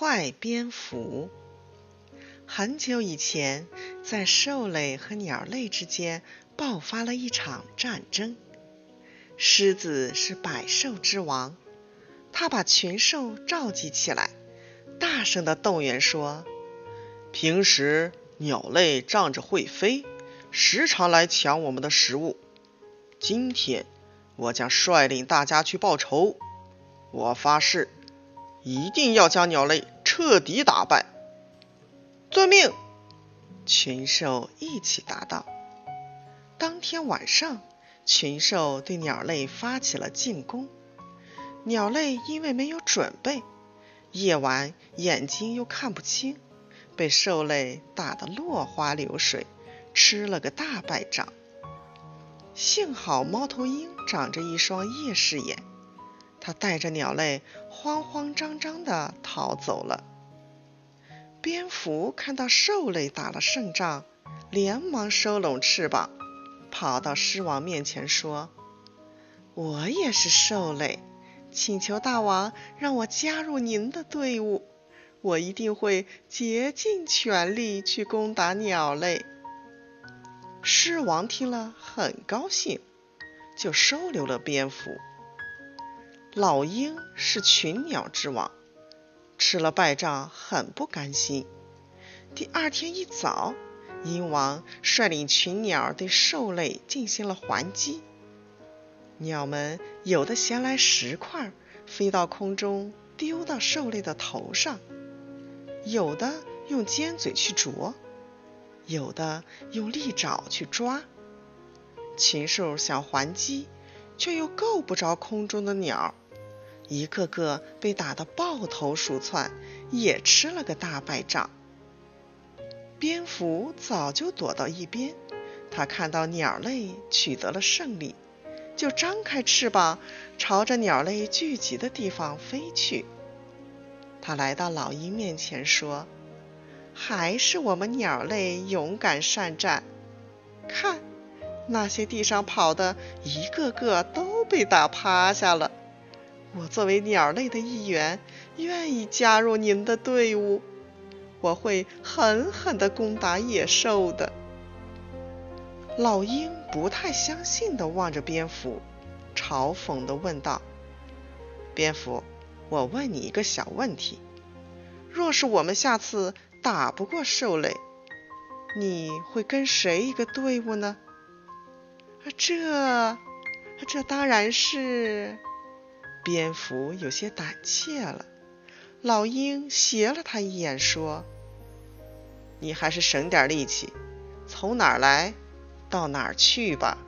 坏蝙蝠。很久以前，在兽类和鸟类之间爆发了一场战争。狮子是百兽之王，他把群兽召集起来，大声地动员说：“平时鸟类仗着会飞，时常来抢我们的食物。今天，我将率领大家去报仇。我发誓，一定要将鸟类彻底打败。”遵命！群兽一起答道。当天晚上，群兽对鸟类发起了进攻。鸟类因为没有准备，夜晚眼睛又看不清，被兽类打得落花流水，吃了个大败仗。幸好猫头鹰长着一双夜视眼，他带着鸟类慌慌张张地逃走了。蝙蝠看到兽类打了胜仗，连忙收拢翅膀，跑到狮王面前说：“我也是兽类，请求大王让我加入您的队伍，我一定会竭尽全力去攻打鸟类。”狮王听了很高兴，就收留了蝙蝠。老鹰是群鸟之王。吃了败仗，很不甘心。第二天一早，鹰王率领群鸟对兽类进行了还击。鸟们有的衔来石块，飞到空中丢到兽类的头上；有的用尖嘴去啄；有的用利爪去抓。禽兽想还击，却又够不着空中的鸟。一个个被打得抱头鼠窜，也吃了个大败仗。蝙蝠早就躲到一边，它看到鸟类取得了胜利，就张开翅膀，朝着鸟类聚集的地方飞去。它来到老鹰面前说：“还是我们鸟类勇敢善战。那些地上跑的，一个个都被打趴下了。”我作为鸟类的一员，愿意加入您的队伍。我会狠狠地攻打野兽的。老鹰不太相信地望着蝙蝠，嘲讽地问道：“蝙蝠，我问你一个小问题：若是我们下次打不过兽类，你会跟谁一个队伍呢？”这，这当然是。蝙蝠有些胆怯了，老鹰斜了他一眼，说：“你还是省点力气，从哪儿来到哪儿去吧。”